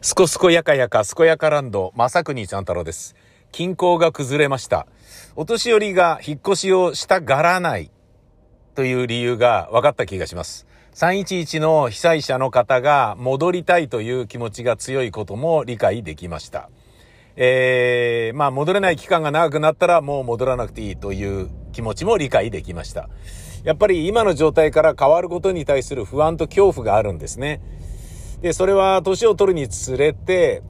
すこすこやかやか、すこやかランド、まさくにちゃん太郎です。均衡が崩れました。お年寄りが引っ越しをしたがらないという理由が分かった気がします。311の被災者の方が戻りたいという気持ちが強いことも理解できました。えー、まあ戻れない期間が長くなったらもう戻らなくていいという気持ちも理解できました。やっぱり今の状態から変わることに対する不安と恐怖があるんですね。で、それは年を取るにつれて、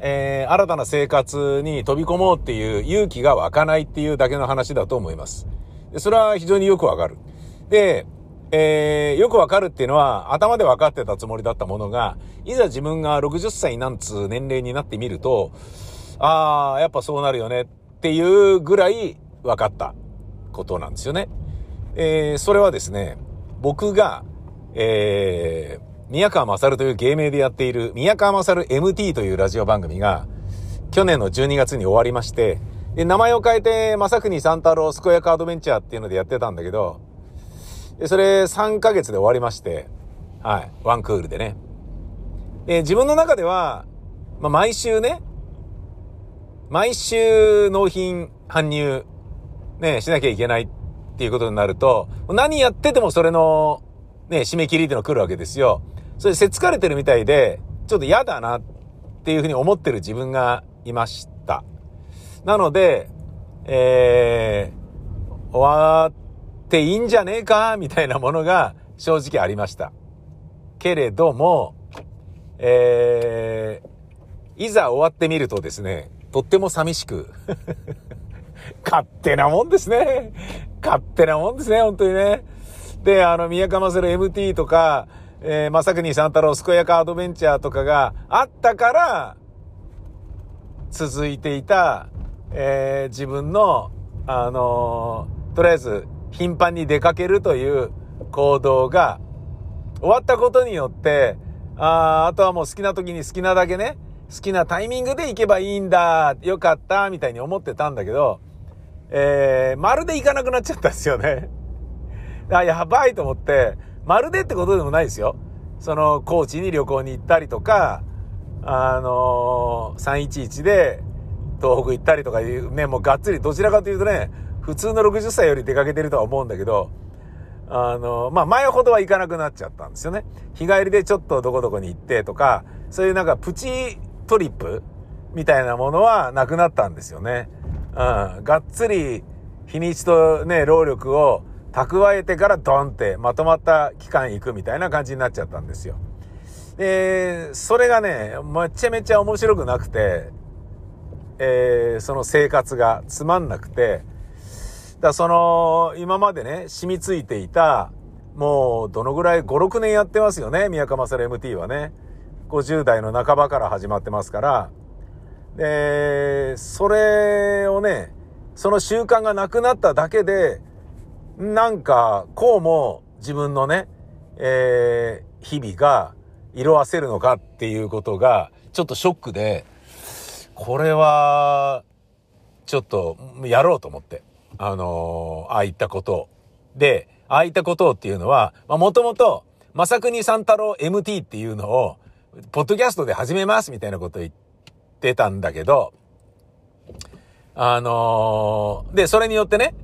えー、新たな生活に飛び込もうっていう勇気が湧かないっていうだけの話だと思います。でそれは非常によくわかる。で、えー、よくわかるっていうのは頭で分かってたつもりだったものが、いざ自分が60歳なんつう年齢になってみると、ああ、やっぱそうなるよねっていうぐらい分かったことなんですよね。えー、それはですね、僕が、えー、宮川勝という芸名でやっている宮川勝 MT というラジオ番組が去年の12月に終わりまして、で、名前を変えて、正国三太郎健やかアドベンチャーっていうのでやってたんだけど、で、それ3ヶ月で終わりまして、はい、ワンクールでね。で、自分の中では、まあ、毎週ね、毎週納品搬入、ね、しなきゃいけないっていうことになると、何やっててもそれの、ね、締め切りっていうのが来るわけですよ。それせっつかれてるみたいで、ちょっと嫌だなっていうふうに思ってる自分がいました。なので、えー、終わっていいんじゃねえかみたいなものが正直ありました。けれども、えー、いざ終わってみるとですね、とっても寂しく、勝手なもんですね。勝手なもんですね、本当にね。で、あの、宮川勝 MT とか、えー、まさくに三太郎健やかアドベンチャーとかがあったから、続いていた、えー、自分の、あのー、とりあえず、頻繁に出かけるという行動が、終わったことによって、ああ、あとはもう好きな時に好きなだけね、好きなタイミングで行けばいいんだ、よかった、みたいに思ってたんだけど、えー、まるで行かなくなっちゃったんですよね。あ、やばいと思って、まるでってことでもないですよ。その、高知に旅行に行ったりとか、あのー、311で東北行ったりとかいうね、もうがっつりどちらかというとね、普通の60歳より出かけてるとは思うんだけど、あのー、まあ、前ほどは行かなくなっちゃったんですよね。日帰りでちょっとどこどこに行ってとか、そういうなんかプチトリップみたいなものはなくなったんですよね。うん。がっつり日にちとね、労力を蓄えてからドンってまとまった期間行くみたいな感じになっちゃったんですよ。で、それがね、めちゃめちゃ面白くなくて、えー、その生活がつまんなくて、だその、今までね、染みついていた、もう、どのぐらい、5、6年やってますよね、宮川勝 MT はね。50代の半ばから始まってますから。で、それをね、その習慣がなくなっただけで、なんか、こうも自分のね、えー、日々が色あせるのかっていうことが、ちょっとショックで、これは、ちょっと、やろうと思って。あのー、ああいったことを。で、ああいったことをっていうのは、まあ、もともと、まさくに三太郎 MT っていうのを、ポッドキャストで始めますみたいなこと言ってたんだけど、あのー、で、それによってね、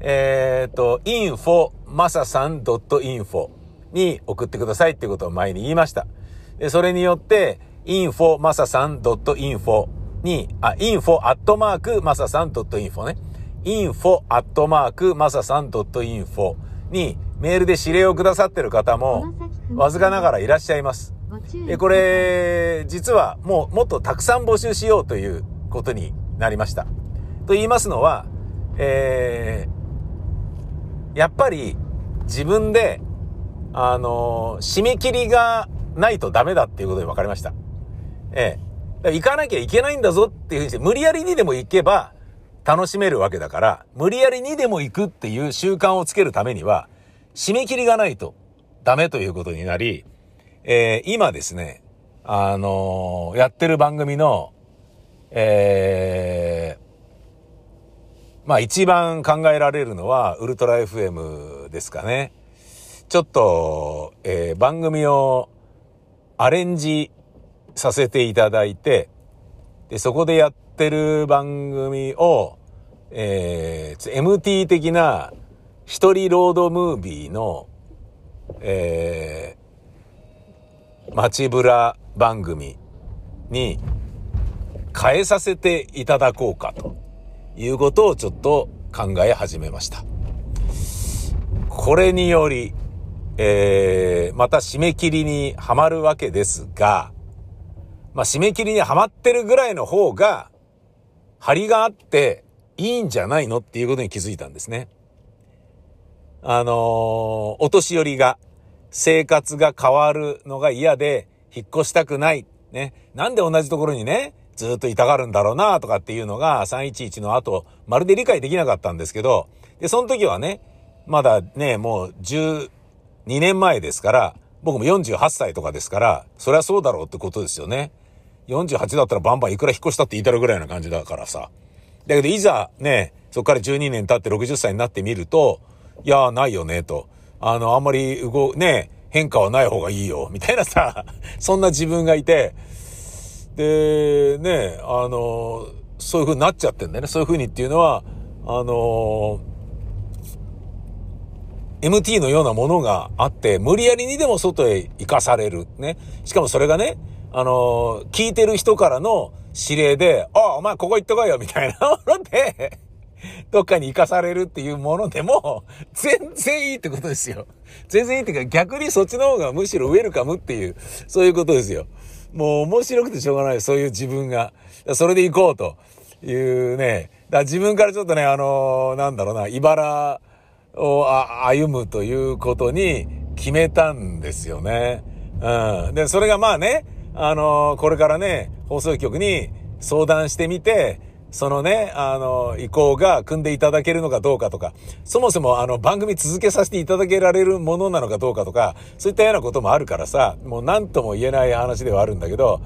えっ、ー、と、info まささん .info に送ってくださいっていうことを前に言いました。で、それによって、info まささん .info に、あ、info アットマークまささん .info ね。info アットマークまささん .info にメールで指令をくださってる方も、わずかながらいらっしゃいます。で、これ、実はもうもっとたくさん募集しようということになりました。と言いますのは、えー、やっぱり自分で、あのー、締め切りがないとダメだっていうことで分かりました。ええ行かなきゃいけないんだぞっていうふうにして、無理やりにでも行けば楽しめるわけだから、無理やりにでも行くっていう習慣をつけるためには、締め切りがないとダメということになり、えー、今ですね、あのー、やってる番組の、えー、まあ一番考えられるのはウルトラ FM ですかね。ちょっと、えー、番組をアレンジさせていただいて、で、そこでやってる番組を、えー、MT 的な一人ロードムービーの、えー、街ブラ番組に変えさせていただこうかということをちょっと考え始めました。これにより、えー、また締め切りにはまるわけですが、まあ、締め切りにはまってるぐらいの方が、張りがあっていいんじゃないのっていうことに気づいたんですね。あのー、お年寄りが、生活が変わるのが嫌で、引っ越したくない。ね。なんで同じところにね、ずっといたがるんだろうなとかっていうのが311の後、まるで理解できなかったんですけど、で、その時はね、まだね、もう12年前ですから、僕も48歳とかですから、そりゃそうだろうってことですよね。48だったらバンバンいくら引っ越したって言いたるぐらいな感じだからさ。だけどいざね、そっから12年経って60歳になってみると、いや、ないよね、と。あの、あんまり動、ね、変化はない方がいいよ、みたいなさ、そんな自分がいて、で、ね、あの、そういう風になっちゃってんだよね。そういう風にっていうのは、あの、MT のようなものがあって、無理やりにでも外へ行かされる。ね。しかもそれがね、あの、聞いてる人からの指令で、ああ、お前ここ行ってこいよ、みたいなものでどっかに行かされるっていうものでも、全然いいってことですよ。全然いいっていうか、逆にそっちの方がむしろウェルカムっていう、そういうことですよ。もう面白くてしょうがない、そういう自分が。それで行こうというね。だ自分からちょっとね、あのー、なんだろうな、茨を歩むということに決めたんですよね。うん。で、それがまあね、あの、これからね、放送局に相談してみて、そのね、あの、意向が組んでいただけるのかどうかとか、そもそもあの番組続けさせていただけられるものなのかどうかとか、そういったようなこともあるからさ、もう何とも言えない話ではあるんだけど、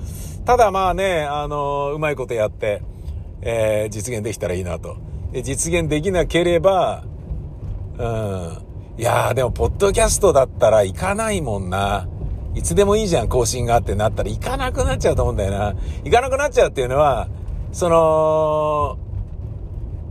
ただまあね、あの、うまいことやって、えー、実現できたらいいなと。で、実現できなければ、うん。いやーでも、ポッドキャストだったら行かないもんな。いつでもいいじゃん、更新があってなったら行かなくなっちゃうと思うんだよな。行かなくなっちゃうっていうのは、その、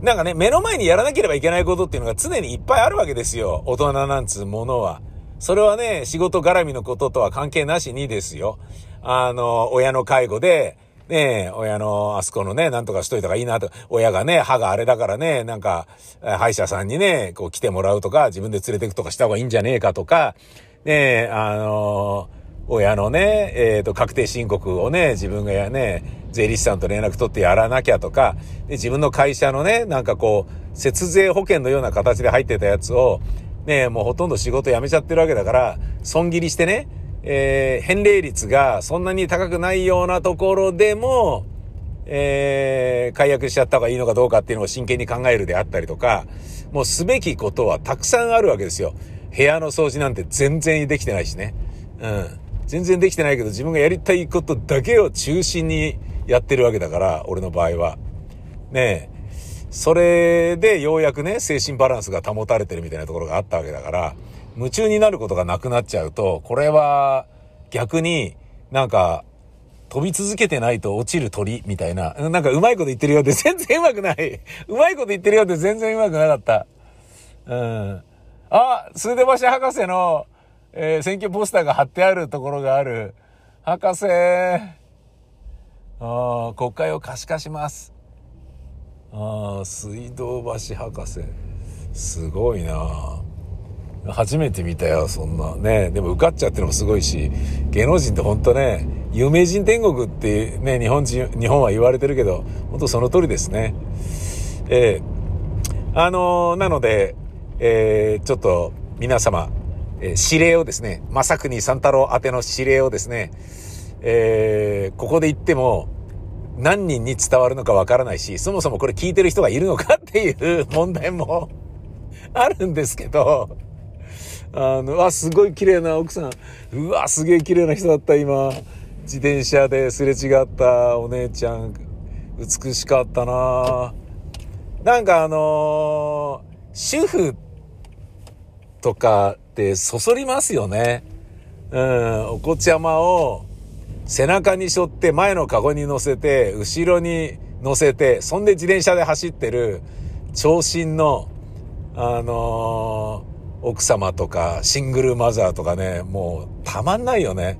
なんかね、目の前にやらなければいけないことっていうのが常にいっぱいあるわけですよ。大人なんつうものは。それはね、仕事絡みのこととは関係なしにですよ。あの、親の介護で、ね、親のあそこのね、なんとかしといた方がいいなと。親がね、歯があれだからね、なんか、歯医者さんにね、こう来てもらうとか、自分で連れてくとかした方がいいんじゃねえかとか、ね、あの親のね、えっ、ー、と、確定申告をね、自分がやね、税理士さんと連絡取ってやらなきゃとか、で自分の会社のね、なんかこう、節税保険のような形で入ってたやつを、ね、もうほとんど仕事辞めちゃってるわけだから、損切りしてね、えー、返礼率がそんなに高くないようなところでも、えー、解約しちゃった方がいいのかどうかっていうのを真剣に考えるであったりとか、もうすべきことはたくさんあるわけですよ。部屋の掃除なんて全然できてないしね。うん。全然できてないけど自分がやりたいことだけを中心にやってるわけだから、俺の場合は。ねえ。それでようやくね、精神バランスが保たれてるみたいなところがあったわけだから、夢中になることがなくなっちゃうと、これは逆になんか飛び続けてないと落ちる鳥みたいな、なんかうまいこと言ってるようで全然うまくない。うまいこと言ってるようで全然うまくなかった。うん。あ、数手橋博士の、えー、選挙ポスターが貼ってあるところがある。博士。あ国会を可視化します。ああ、水道橋博士。すごいな初めて見たよ、そんな。ね。でも受かっちゃってのもすごいし、芸能人ってほんとね、有名人天国ってね、日本人、日本は言われてるけど、ほんとその通りですね。えー、あのー、なので、えー、ちょっと皆様、えー、指令をですね、正国三太郎宛ての指令をですね、えー、ここで言っても何人に伝わるのかわからないし、そもそもこれ聞いてる人がいるのかっていう 問題も あるんですけど、あの、あ、すごい綺麗な奥さん。うわ、すげえ綺麗な人だった、今。自転車ですれ違ったお姉ちゃん。美しかったななんかあのー、主婦とかってそそりますよね。うん、お子ちゃまを背中に背負って前のカゴに乗せて、後ろに乗せて、そんで自転車で走ってる長身の、あのー、奥様とかシングルマザーとかね、もうたまんないよね。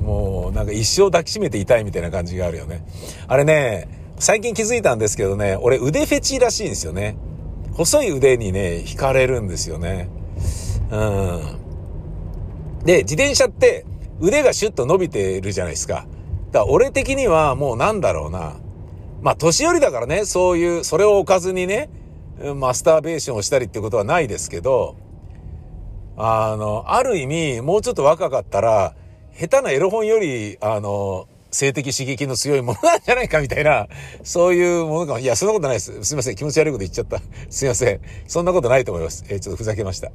もうなんか一生抱きしめていたいみたいな感じがあるよね。あれね、最近気づいたんですけどね、俺腕フェチらしいんですよね。細い腕にね、惹かれるんですよね。うん。で、自転車って腕がシュッと伸びてるじゃないですか。だから俺的にはもうなんだろうな。まあ年寄りだからね、そういう、それを置かずにね、マスターベーションをしたりってことはないですけど、あの、ある意味、もうちょっと若かったら、下手なエロ本より、あの、性的刺激の強いものなんじゃないかみたいな、そういうものかも。いや、そんなことないです。すいません。気持ち悪いこと言っちゃった。すいません。そんなことないと思います。えー、ちょっとふざけました。い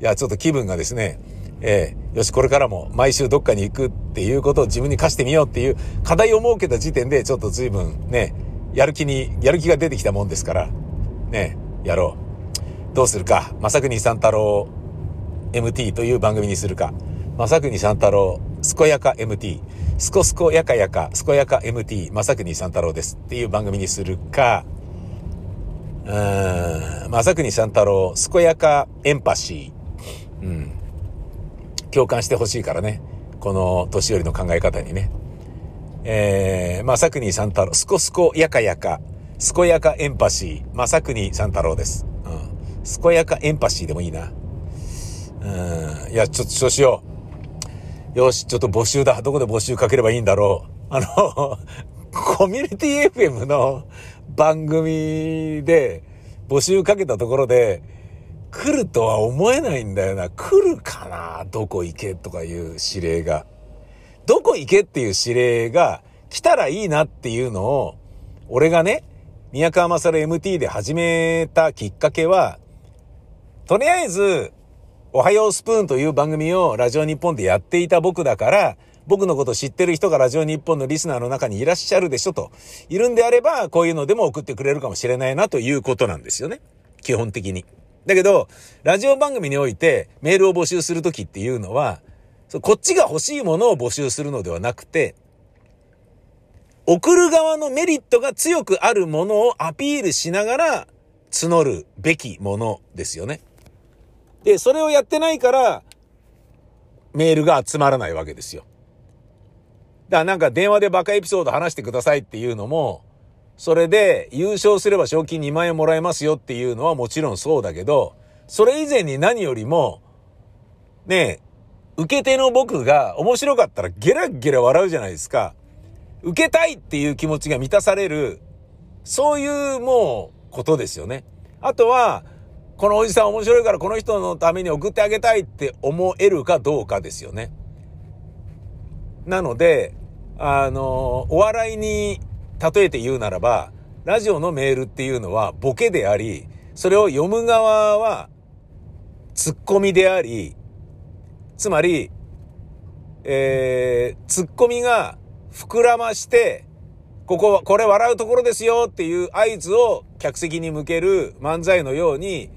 や、ちょっと気分がですね、えー、よし、これからも毎週どっかに行くっていうことを自分に課してみようっていう課題を設けた時点で、ちょっと随分ね、やる気に、やる気が出てきたもんですから、ね、やろう。どうするか。正国三太郎 MT という番組にするか。正国三太郎、健やか MT。すこすこやかやか、健やか MT、正国三太郎ですっていう番組にするか、うーん、正国三太郎、健やかエンパシー。うん。共感してほしいからね。この年寄りの考え方にね。えー、正国三太郎、すこすこやかやか、健やかエンパシー、正国三太郎です。うん。健やかエンパシーでもいいな。うん。いや、ちょっとそうしよう。よし、ちょっと募集だ。どこで募集かければいいんだろう。あの、コミュニティ FM の番組で募集かけたところで、来るとは思えないんだよな。来るかな？どこ行けとかいう指令が。どこ行けっていう指令が来たらいいなっていうのを、俺がね、宮川勝 MT で始めたきっかけは、とりあえず、おはようスプーンという番組をラジオ日本でやっていた僕だから、僕のこと知ってる人がラジオ日本のリスナーの中にいらっしゃるでしょと。いるんであれば、こういうのでも送ってくれるかもしれないなということなんですよね。基本的に。だけど、ラジオ番組においてメールを募集するときっていうのは、こっちが欲しいものを募集するのではなくて、送る側のメリットが強くあるものをアピールしながら募るべきものですよね。で、それをやってないから、メールが集まらないわけですよ。だからなんか電話でバカエピソード話してくださいっていうのも、それで優勝すれば賞金2万円もらえますよっていうのはもちろんそうだけど、それ以前に何よりも、ねえ、受け手の僕が面白かったらゲラゲラ笑うじゃないですか。受けたいっていう気持ちが満たされる、そういうもうことですよね。あとは、このおじさん面白いからこの人のために送ってあげたいって思えるかどうかですよね。なので、あの、お笑いに例えて言うならば、ラジオのメールっていうのはボケであり、それを読む側はツッコミであり、つまり、えー、ツッコミが膨らまして、ここ、これ笑うところですよっていう合図を客席に向ける漫才のように、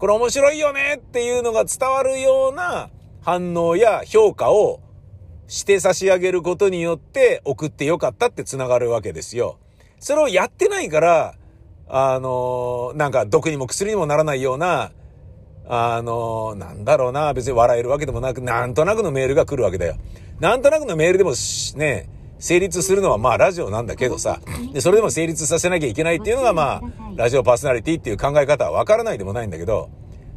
これ面白いよねっていうのが伝わるような反応や評価をして差し上げることによって送ってよかったって繋がるわけですよ。それをやってないから、あのなんか毒にも薬にもならないような、あのなんだろうな、別に笑えるわけでもなく、なんとなくのメールが来るわけだよ。なんとなくのメールでもね、成立するのはまあラジオなんだけどさ、で、それでも成立させなきゃいけないっていうのがまあ、ラジオパーソナリティっていう考え方はわからないでもないんだけど、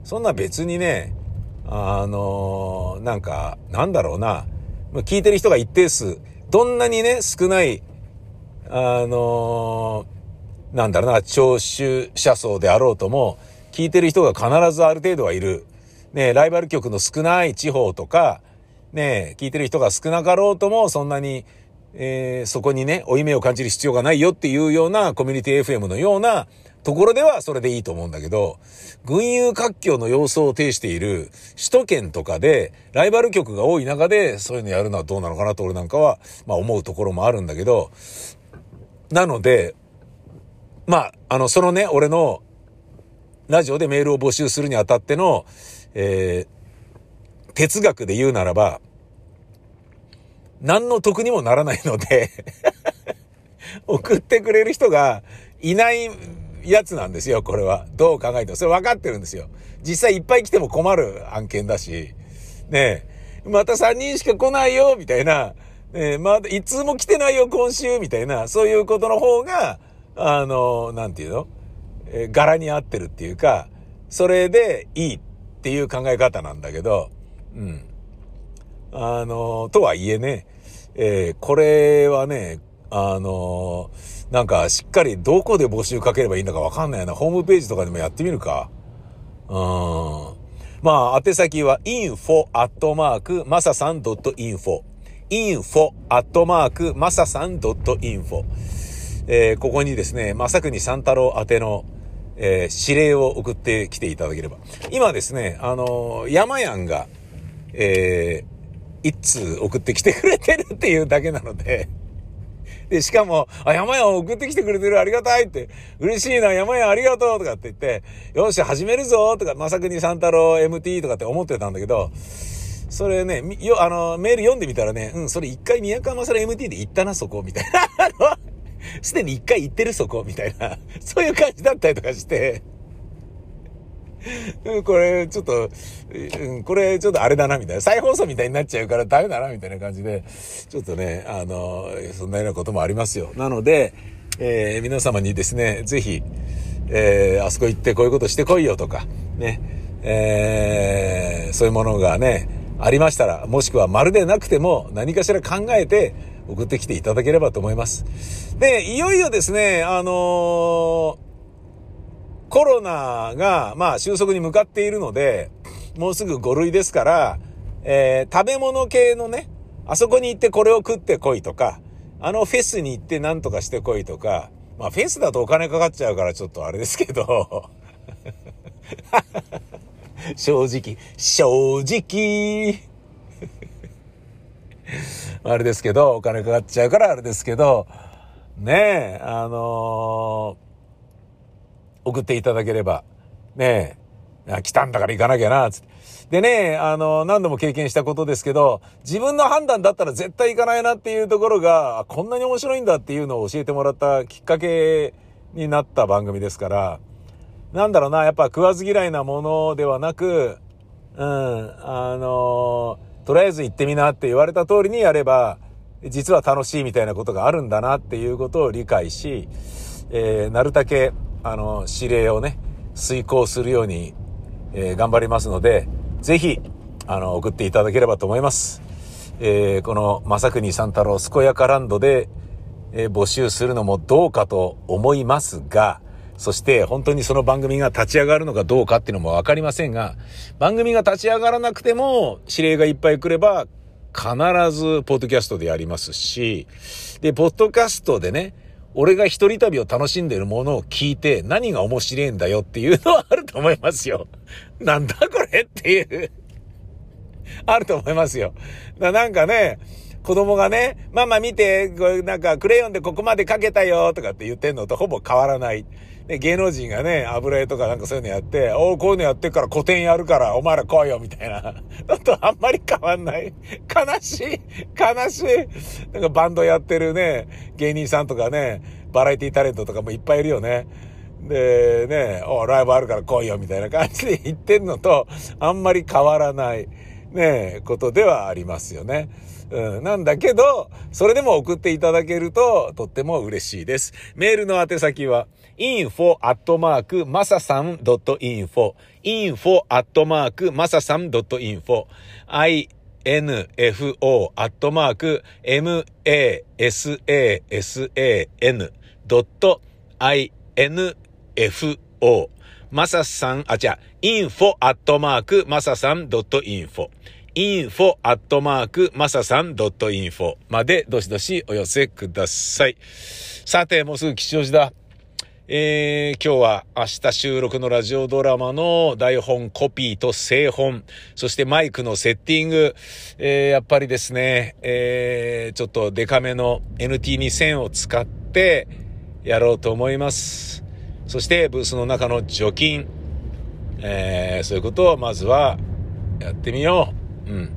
そんな別にね、あのー、なんか、なんだろうな、聞いてる人が一定数、どんなにね、少ない、あのー、なんだろうな、聴取者層であろうとも、聞いてる人が必ずある程度はいる。ね、ライバル局の少ない地方とか、ね、聞いてる人が少なかろうとも、そんなにえー、そこにね、負い目を感じる必要がないよっていうようなコミュニティ FM のようなところではそれでいいと思うんだけど、群雄割拠の様相を呈している首都圏とかで、ライバル局が多い中でそういうのやるのはどうなのかなと俺なんかは、まあ思うところもあるんだけど、なので、まあ、あの、そのね、俺のラジオでメールを募集するにあたっての、えー、哲学で言うならば、何の得にもならないので 送ってくれる人がいないやつなんですよ、これは。どう考えても。それ分かってるんですよ。実際いっぱい来ても困る案件だし、ねえ、また3人しか来ないよ、みたいな、えまだ、いつも来てないよ、今週、みたいな、そういうことの方が、あの、なんていうの？え柄に合ってるっていうか、それでいいっていう考え方なんだけど、うん。あの、とはいえね、えー、これはね、あのなんかしっかりどこで募集かければいいんだかわかんないな。ホームページとかでもやってみるか。うん。まあ、宛先は info アットマークまささん .info info アットマークまささん .info えー、ここにですね、まさくに三太郎宛ての、えー、指令を送ってきていただければ。今ですね、あのー、山やんが、えー、一通送ってきてくれてるっていうだけなので で、しかも、あ、山屋送ってきてくれてるありがたいって、嬉しいな、山屋ありがとうとかって言って、よし、始めるぞとか、まさくに三太郎 MT とかって思ってたんだけど、それね、よ、あの、メール読んでみたらね、うん、それ一回宮川まさら MT で行ったな、そこ、みたいな。すでに一回行ってる、そこ、みたいな。そういう感じだったりとかして、これ、ちょっと、うん、これ、ちょっとあれだな、みたいな。再放送みたいになっちゃうからダメだな、みたいな感じで、ちょっとね、あの、そんなようなこともありますよ。なので、えー、皆様にですね、ぜひ、えー、あそこ行ってこういうことしてこいよとか、ね、えー、そういうものがね、ありましたら、もしくはまるでなくても何かしら考えて送ってきていただければと思います。で、いよいよですね、あのーコロナが、まあ、収束に向かっているので、もうすぐ5類ですから、えー、食べ物系のね、あそこに行ってこれを食ってこいとか、あのフェスに行って何とかしてこいとか、まあフェスだとお金かかっちゃうからちょっとあれですけど、正直、正直、あれですけど、お金かかっちゃうからあれですけど、ねえ、あのー送っていただければ、ねえ、来たんだから行かなきゃな、つって。でね、あの、何度も経験したことですけど、自分の判断だったら絶対行かないなっていうところが、こんなに面白いんだっていうのを教えてもらったきっかけになった番組ですから、なんだろうな、やっぱ食わず嫌いなものではなく、うん、あの、とりあえず行ってみなって言われた通りにやれば、実は楽しいみたいなことがあるんだなっていうことを理解し、えー、なるだけあの、指令をね、遂行するように、えー、頑張りますので、ぜひ、あの、送っていただければと思います。えー、この、まさくに三太郎健やかランドで、えー、募集するのもどうかと思いますが、そして本当にその番組が立ち上がるのかどうかっていうのもわかりませんが、番組が立ち上がらなくても指令がいっぱい来れば必ずポッドキャストでやりますし、で、ポッドキャストでね、俺が一人旅を楽しんでるものを聞いて何が面白いんだよっていうのはあると思いますよ。なんだこれっていうあると思いますよ。なんかね、子供がね、ママ見て、なんかクレヨンでここまで描けたよとかって言ってんのとほぼ変わらない。で、芸能人がね、油絵とかなんかそういうのやって、おこういうのやってから古典やるから、お前ら来いよ、みたいな。だとあんまり変わんない。悲しい。悲しい。なんかバンドやってるね、芸人さんとかね、バラエティタレントとかもいっぱいいるよね。で、ね、おライブあるから来いよ、みたいな感じで 言ってんのと、あんまり変わらない、ね、ことではありますよね。うん、なんだけど、それでも送っていただけるととっても嬉しいです。メールの宛先は info アットマークまささん .info info アットマークまささん .info info アットマーク masasan ドット info まささん、あ、じゃあ、info アットマークまささん .info info アットマークまささん .info までどしどしお寄せください。さて、もうすぐ吉祥寺だ。えー、今日は明日収録のラジオドラマの台本コピーと製本、そしてマイクのセッティング、えー、やっぱりですね、えー、ちょっとデカめの NT2000 を使ってやろうと思います。そしてブースの中の除菌、えー、そういうことをまずはやってみよう。うん。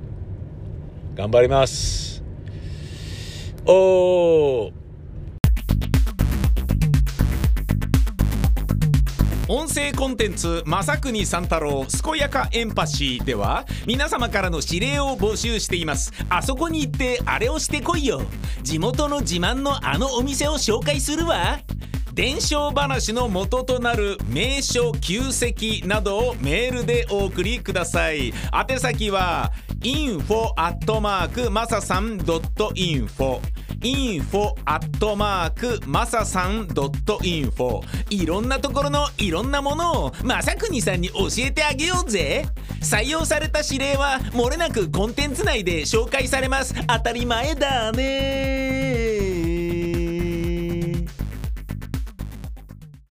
頑張ります。おー音声コンテンツ「正国三太郎健やかエンパシー」では皆様からの指令を募集していますあそこに行ってあれをしてこいよ地元の自慢のあのお店を紹介するわ伝承話の元となる名所旧跡などをメールでお送りください。宛先は info アットマークマサさん .info info アットマークマサさん .info いろんなところのいろんなものをまさくにさんに教えてあげようぜ。採用された指令はもれなくコンテンツ内で紹介されます。当たり前だね。